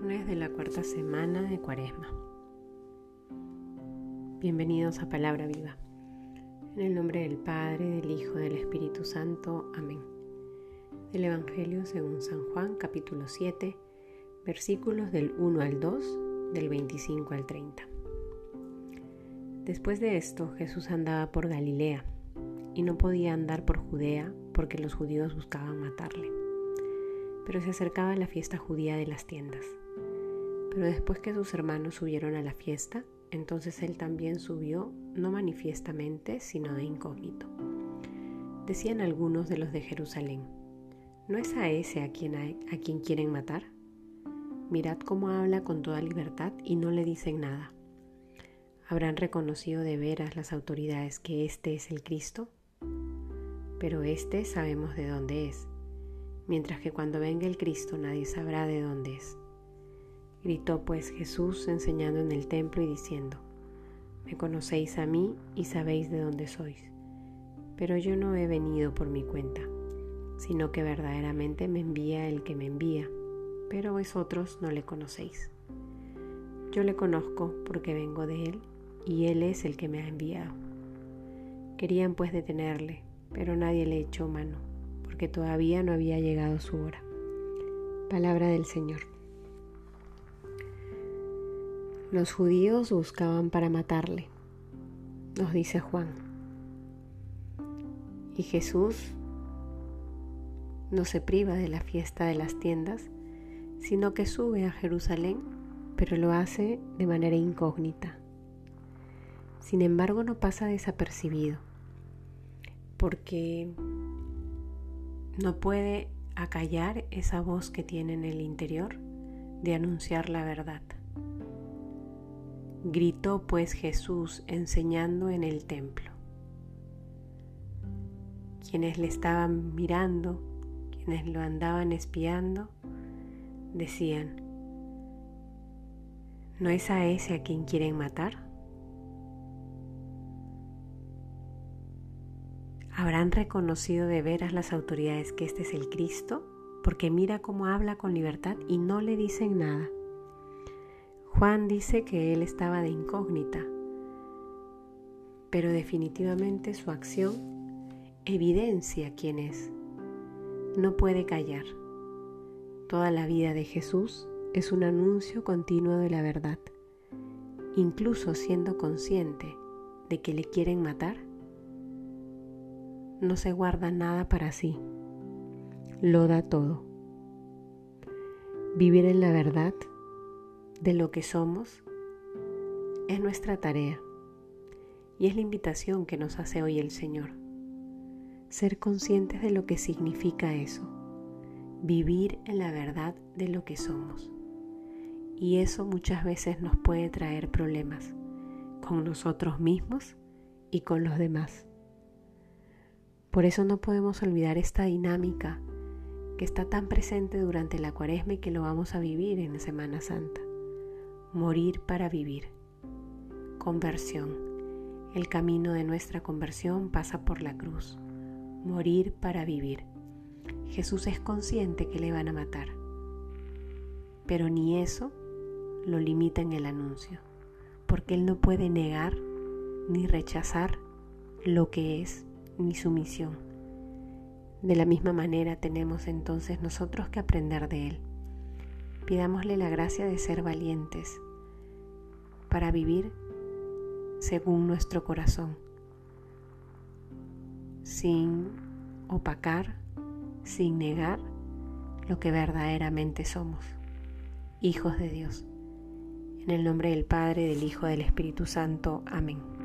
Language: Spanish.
Viernes de la cuarta semana de Cuaresma. Bienvenidos a Palabra Viva. En el nombre del Padre, del Hijo, del Espíritu Santo. Amén. Del Evangelio según San Juan, capítulo 7, versículos del 1 al 2, del 25 al 30. Después de esto, Jesús andaba por Galilea y no podía andar por Judea porque los judíos buscaban matarle pero se acercaba la fiesta judía de las tiendas. Pero después que sus hermanos subieron a la fiesta, entonces él también subió, no manifiestamente, sino de incógnito. Decían algunos de los de Jerusalén, ¿no es a ese a quien, a quien quieren matar? Mirad cómo habla con toda libertad y no le dicen nada. ¿Habrán reconocido de veras las autoridades que este es el Cristo? Pero este sabemos de dónde es mientras que cuando venga el Cristo nadie sabrá de dónde es. Gritó pues Jesús enseñando en el templo y diciendo, Me conocéis a mí y sabéis de dónde sois, pero yo no he venido por mi cuenta, sino que verdaderamente me envía el que me envía, pero vosotros no le conocéis. Yo le conozco porque vengo de él y él es el que me ha enviado. Querían pues detenerle, pero nadie le echó mano que todavía no había llegado su hora. Palabra del Señor. Los judíos buscaban para matarle, nos dice Juan. Y Jesús no se priva de la fiesta de las tiendas, sino que sube a Jerusalén, pero lo hace de manera incógnita. Sin embargo, no pasa desapercibido, porque no puede acallar esa voz que tiene en el interior de anunciar la verdad. Gritó pues Jesús enseñando en el templo. Quienes le estaban mirando, quienes lo andaban espiando, decían, ¿no es a ese a quien quieren matar? ¿Habrán reconocido de veras las autoridades que este es el Cristo? Porque mira cómo habla con libertad y no le dicen nada. Juan dice que él estaba de incógnita, pero definitivamente su acción evidencia quién es. No puede callar. Toda la vida de Jesús es un anuncio continuo de la verdad, incluso siendo consciente de que le quieren matar no se guarda nada para sí, lo da todo. Vivir en la verdad de lo que somos es nuestra tarea y es la invitación que nos hace hoy el Señor. Ser conscientes de lo que significa eso, vivir en la verdad de lo que somos. Y eso muchas veces nos puede traer problemas con nosotros mismos y con los demás. Por eso no podemos olvidar esta dinámica que está tan presente durante la cuaresma y que lo vamos a vivir en Semana Santa. Morir para vivir. Conversión. El camino de nuestra conversión pasa por la cruz. Morir para vivir. Jesús es consciente que le van a matar. Pero ni eso lo limita en el anuncio, porque Él no puede negar ni rechazar lo que es ni su misión. De la misma manera tenemos entonces nosotros que aprender de Él. Pidámosle la gracia de ser valientes para vivir según nuestro corazón, sin opacar, sin negar lo que verdaderamente somos, hijos de Dios. En el nombre del Padre, del Hijo, del Espíritu Santo. Amén.